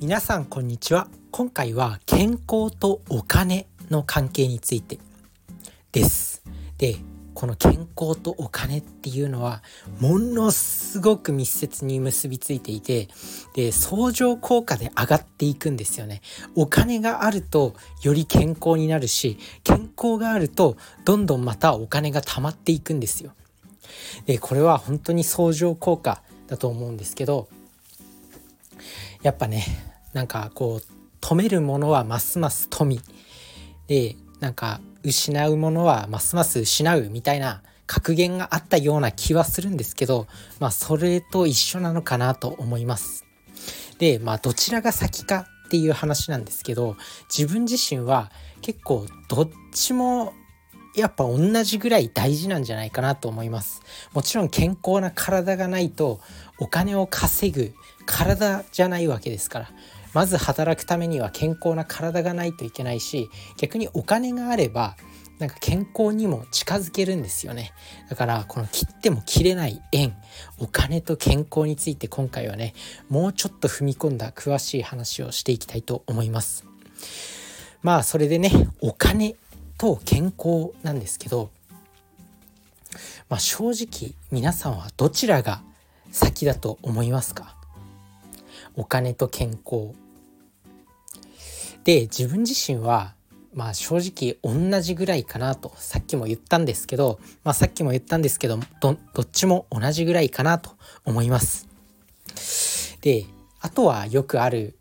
皆さんこんにちは。今回は健康とお金の関係についてです。でこの健康とお金っていうのはものすごく密接に結びついていてで相乗効果で上がっていくんですよね。お金があるとより健康になるし健康があるとどんどんまたお金が溜まっていくんですよ。でこれは本当に相乗効果だと思うんですけどやっぱねなんかこう止めるものはますます富でなんか失うものはますます失うみたいな格言があったような気はするんですけどまあそれと一緒なのかなと思います。でまあどちらが先かっていう話なんですけど自分自身は結構どっちもやっぱ同じぐらい大事なんじゃないかなと思います。もちろん健康な体がないとお金を稼ぐ体じゃないわけですから。まず働くためには健康な体がないといけないし逆にお金があればなんか健康にも近づけるんですよね。だからこの切っても切れない縁お金と健康について今回はねもうちょっと踏み込んだ詳しい話をしていきたいと思います。まあそれでねお金と健康なんですけど、まあ、正直皆さんはどちらが先だと思いますか？お金と健康。で自分自身はまあ正直同じぐらいかなと。さっきも言ったんですけど、まあ、さっきも言ったんですけどどどっちも同じぐらいかなと思います。であとはよくある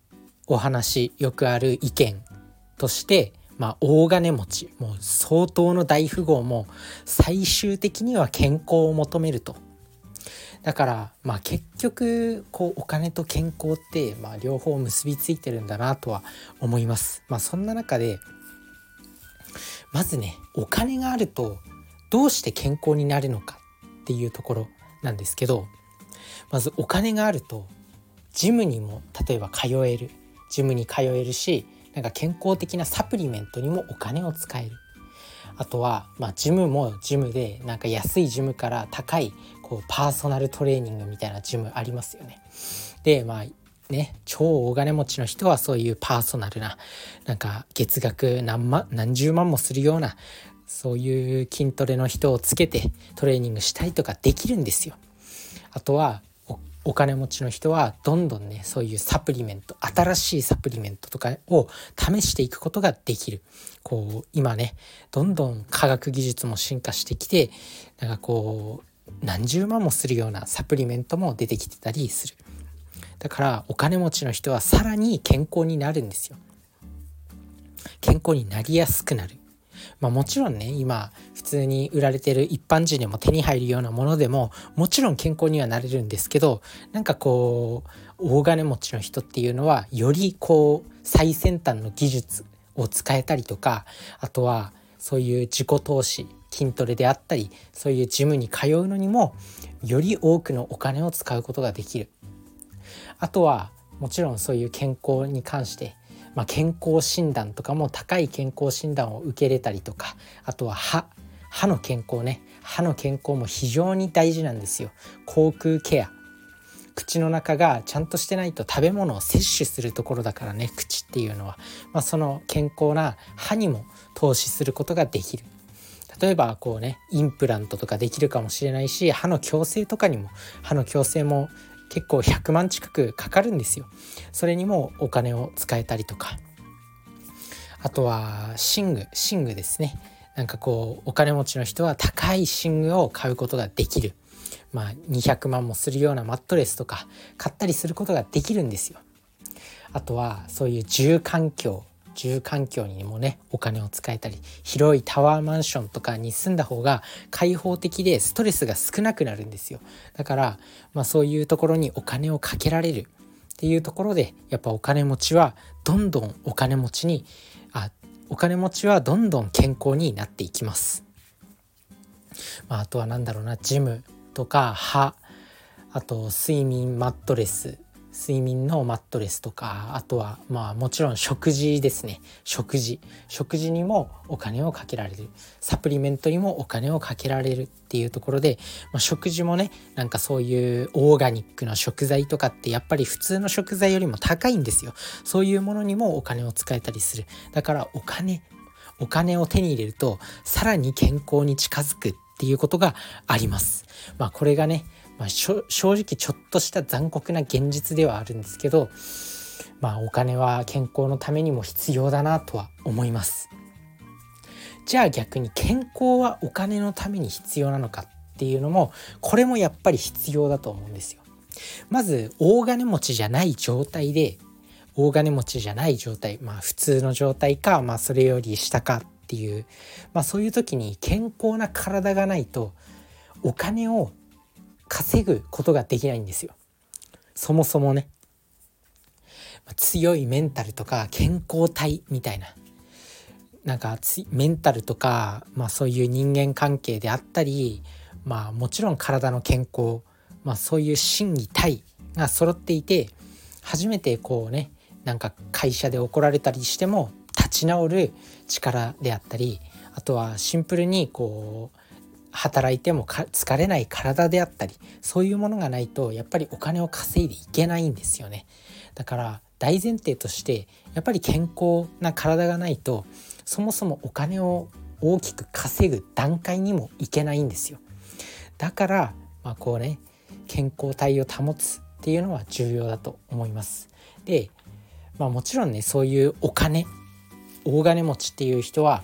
お話よくある意見としてまあ、大金持ちもう相当の大富豪も最終的には健康を求めると。だからまあ結局こうお金と健康ってまあ両方結びついてるんだなとは思います。まあそんな中でまずねお金があるとどうして健康になるのかっていうところなんですけどまずお金があるとジムにも例えば通える。ジムに通えるしなんか健康的なサプリメントにもお金を使えるあとは、まあ、ジムもジムでなんか安いジムから高いこうパーソナルトレーニングみたいなジムありますよね。でまあね超大金持ちの人はそういうパーソナルななんか月額何万何十万もするようなそういう筋トレの人をつけてトレーニングしたりとかできるんですよ。あとはお金持ちの人はどんどんねそういうサプリメント新しいサプリメントとかを試していくことができる。こう今ねどんどん科学技術も進化してきてなんかこう何十万もするようなサプリメントも出てきてたりする。だからお金持ちの人はさらに健康になるんですよ。健康になりやすくなる。まあ、もちろんね今普通に売られてる一般人でも手に入るようなものでももちろん健康にはなれるんですけどなんかこう大金持ちの人っていうのはよりこう最先端の技術を使えたりとかあとはそういう自己投資筋トレであったりそういうジムに通うのにもより多くのお金を使うことができる。あとはもちろんそういう健康に関してまあ、健康診断とかも高い健康診断を受けれたりとかあとは歯歯の健康ね。歯の健康も非常に大事なんですよ。口腔ケア。口の中がちゃんとしてないと食べ物を摂取するところだからね。口っていうのは、まあ、その健康な歯にも投資することができる。例えばこうねインプラントとかできるかもしれないし歯の矯正とかにも歯の矯正も結構100万近くかかるんですよ。それにもお金を使えたりとかあとは寝具寝具ですねなんかこうお金持ちの人は高い寝具を買うことができるまあ200万もするようなマットレスとか買ったりすることができるんですよ。あとはそういう住環境住環境にもねお金を使えたり広いタワーマンションとかに住んだ方が開放的でストレスが少なくなるんですよだから、まあ、そういうところにお金をかけられるっていうところでやっぱお金持ちはどんどんお金持ちにあお金持ちはどんどん健康になっていきます。まあ、あとは何だろうなジムとか歯あと睡眠マットレス睡眠のマットレスとかあとはまあもちろん食事ですね。食事。食事にもお金をかけられる。サプリメントにもお金をかけられるっていうところで、まあ、食事もねなんかそういうオーガニックの食材とかってやっぱり普通の食材よりも高いんですよ。そういうものにもお金を使えたりする。だからお金お金を手に入れるとさらに健康に近づくっていうことがあります。まあこれがねまあ、正直ちょっとした残酷な現実ではあるんですけどまあお金は健康のためにも必要だなとは思います。じゃあ逆に健康はお金のために必要なのかっていうのもこれもやっぱり必要だと思うんですよ。まず大金持ちじゃない状態で大金持ちじゃない状態まあ普通の状態かまあそれより下かっていうまあそういう時に健康な体がないとお金を稼ぐことができないんですよ。そもそもね。強いメンタルとか健康体みたいな。なんかメンタルとか、まあ、そういう人間関係であったり、まあ、もちろん体の健康、まあ、そういう心技体が揃っていて初めてこうねなんか会社で怒られたりしても立ち直る力であったりあとはシンプルにこう働いても疲れない体であったりそういうものがないとやっぱりお金を稼いでいけないんですよね。だから大前提としてやっぱり健康な体がないとそもそもお金を大きく稼ぐ段階にもいけないんですよ。だからまあこうね健康体を保つっていうのは重要だと思います。でまあもちろんねそういうお金大金持ちっていう人は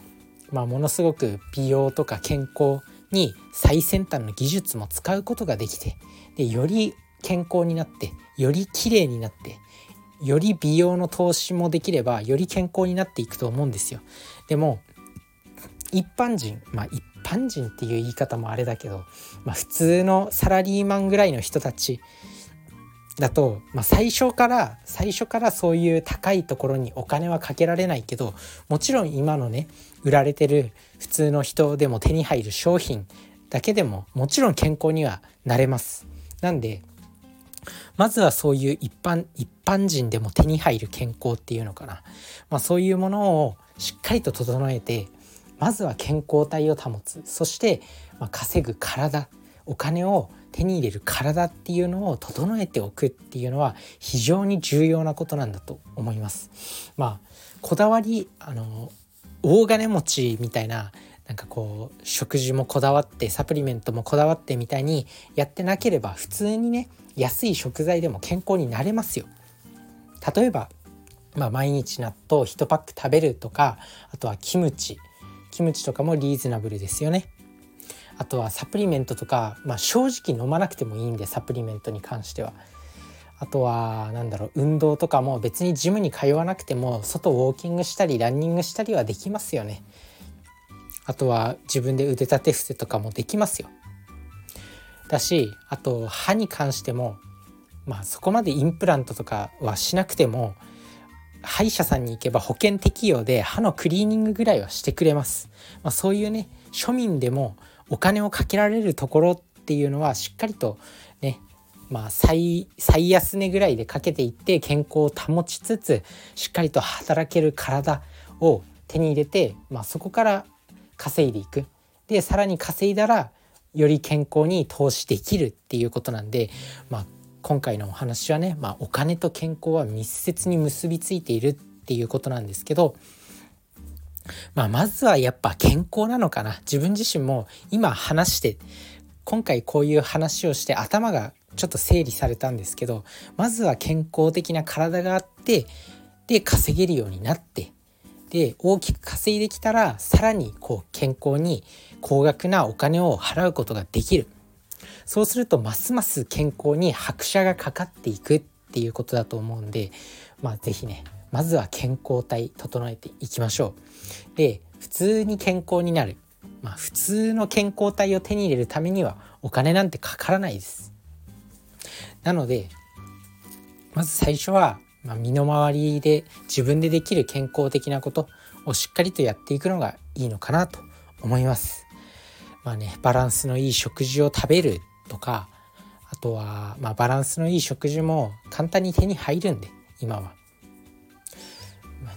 まあものすごく美容とか健康に最先端の技術も使うことができてでより健康になってより綺麗になってより美容の投資もできればより健康になっていくと思うんですよ。でも一般人まあ一般人っていう言い方もあれだけど、まあ、普通のサラリーマンぐらいの人たちだと、まあ、最初から最初からそういう高いところにお金はかけられないけどもちろん今のね売られてる普通の人でも手に入る商品だけでももちろん健康にはなれます。なんでまずはそういう一般一般人でも手に入る健康っていうのかな、まあ、そういうものをしっかりと整えてまずは健康体を保つそして、ま稼ぐ体お金を手に入れる体っていうのを整えておくっていうのは非常に重要なことなんだと思います。まあこだわりあの大金持ちみたいななんかこう食事もこだわってサプリメントもこだわってみたいにやってなければ普通にね安い食材でも健康になれますよ。例えば、まあ、毎日納豆1パック食べるとかあとはキムチキムチとかもリーズナブルですよね。あとはサプリメントとか、まあ、正直飲まなくてもいいんでサプリメントに関しては。あとは何だろう運動とかも別にジムに通わなくても外ウォーキングしたりランニングしたりはできますよね。あとは自分で腕立て伏せとかもできますよ。だしあと歯に関してもまあそこまでインプラントとかはしなくても歯医者さんに行けば保険適用で歯のクリーニングぐらいはしてくれます。まあ、そういうね庶民でもお金をかけられるところっていうのはしっかりとねまあ最安値ぐらいでかけていって健康を保ちつつしっかりと働ける体を手に入れて、まあ、そこから稼いでいく。でさらに稼いだらより健康に投資できるっていうことなんで、まあ、今回のお話はね、まあ、お金と健康は密接に結びついているっていうことなんですけどまあ、まずはやっぱ健康なのかな。自分自身も今話して今回こういう話をして頭がちょっと整理されたんですけどまずは健康的な体があってで稼げるようになってで大きく稼いできたらさらにこう健康に高額なお金を払うことができる。そうするとますます健康に拍車がかかっていくっていうことだと思うんでまあ是非ねまずは健康体整えていきましょう。で普通に健康になる、まあ、普通の健康体を手に入れるためにはお金なんてかからないです。なのでまず最初は、まあ、身の回りで自分でできる健康的なことをしっかりとやっていくのがいいのかなと思います。まあねバランスのいい食事を食べるとかあとは、まあ、バランスのいい食事も簡単に手に入るんで今は。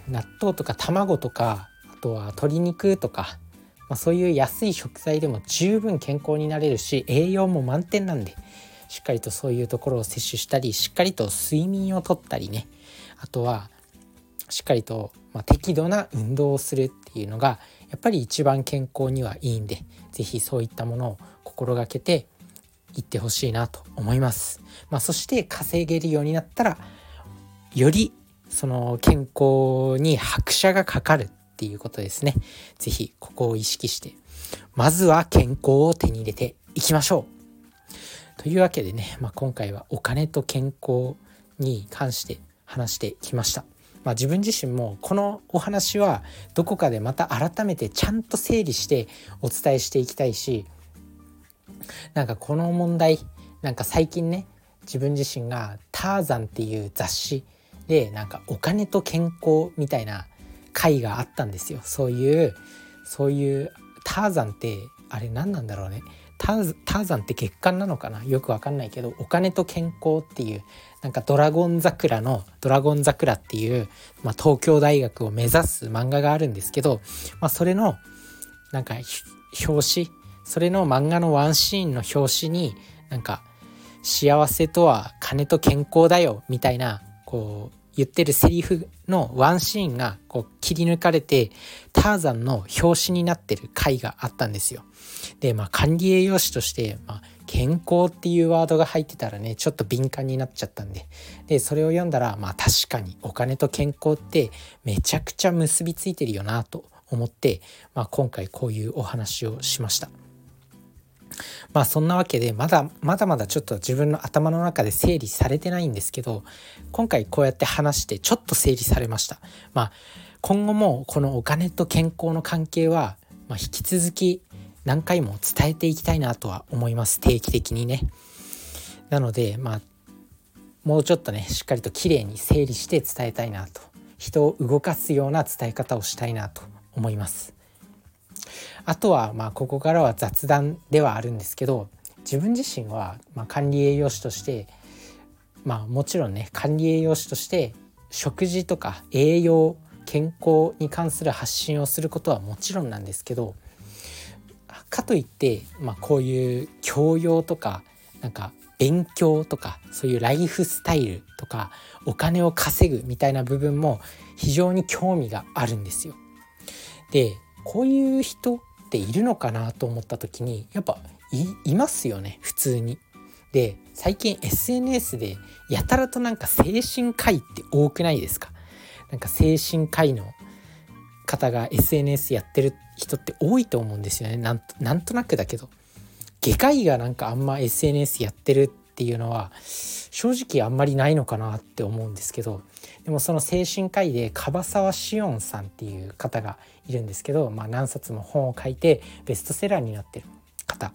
納豆とか卵とかあとは鶏肉とか、まあ、そういう安い食材でも十分健康になれるし栄養も満点なんでしっかりとそういうところを摂取したりしっかりと睡眠をとったりねあとはしっかりと、まあ、適度な運動をするっていうのがやっぱり一番健康にはいいんで是非そういったものを心がけていってほしいなと思います。まあ、そして稼げるようになったらよりその健康に拍車がかかるっていうことですね。是非ここを意識してまずは健康を手に入れていきましょう。というわけでね、まあ、今回はお金と健康に関して話してきました。まあ、自分自身もこのお話はどこかでまた改めてちゃんと整理してお伝えしていきたいしなんかこの問題なんか最近ね自分自身が「ターザン」っていう雑誌でなんかお金と健康みたいな回があったんですよ。そういうそういうターザンってあれ何なんだろうね。ターザンって月間なのかな？よくわかんないけどお金と健康っていうなんかドラゴン桜のドラゴン桜っていう、まあ、東京大学を目指す漫画があるんですけど、まあ、それのなんか表紙それの漫画のワンシーンの表紙になんか幸せとは金と健康だよみたいなこう言ってるセリフのワンシーンがこう切り抜かれてターザンの表紙になってる回があったんですよ。でまあ管理栄養士として、まあ、健康っていうワードが入ってたらねちょっと敏感になっちゃったんででそれを読んだらまあ確かにお金と健康ってめちゃくちゃ結びついてるよなと思って、まあ、今回こういうお話をしました。まあそんなわけでまだまだまだちょっと自分の頭の中で整理されてないんですけど今回こうやって話してちょっと整理されました。まあ今後もこのお金と健康の関係は、ま、引き続き何回も伝えていきたいなとは思います定期的にね。なのでまあもうちょっとねしっかりときれいに整理して伝えたいなと人を動かすような伝え方をしたいなと思います。あとはまあここからは雑談ではあるんですけど自分自身はま管理栄養士としてまあもちろんね管理栄養士として食事とか栄養健康に関する発信をすることはもちろんなんですけどかといって、まあ、こういう教養とかなんか勉強とかそういうライフスタイルとかお金を稼ぐみたいな部分も非常に興味があるんですよ。でこういう人っているのかなと思った時にやっぱいますよね普通に。で最近 SNS でやたらとなんか精神科医って多くないですか？なんか精神科医の方が SNS やってる人って多いと思うんですよね。なんなんとなくだけど。外科医がなんかあんま SNS やってるっていうのは正直あんまりないのかなって思うんですけどでもその精神科医で樺沢志音さんっていう方がいるんですけど、まあ、何冊も本を書いてベストセラーになってる方。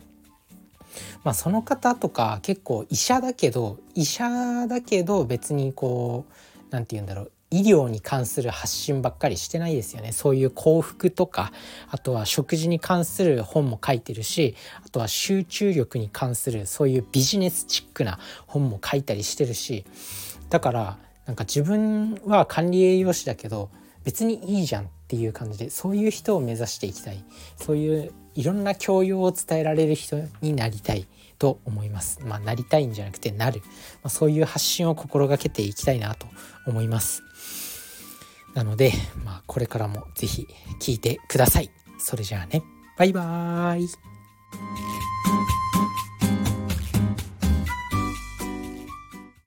まあ、その方とか結構医者だけど医者だけど別にこう何て言うんだろう医療に関する発信ばっかりしてないですよね。そういう幸福とかあとは食事に関する本も書いてるしあとは集中力に関するそういうビジネスチックな本も書いたりしてるし。だからなんか自分は管理栄養士だけど別にいいじゃんっていう感じでそういう人を目指していきたい。そういういろんな教養を伝えられる人になりたいと思います。まあなりたいんじゃなくてなる、まあ、そういう発信を心がけていきたいなと思います。なので、まあ、これからも是非聞いてください。それじゃあね。バイバーイ。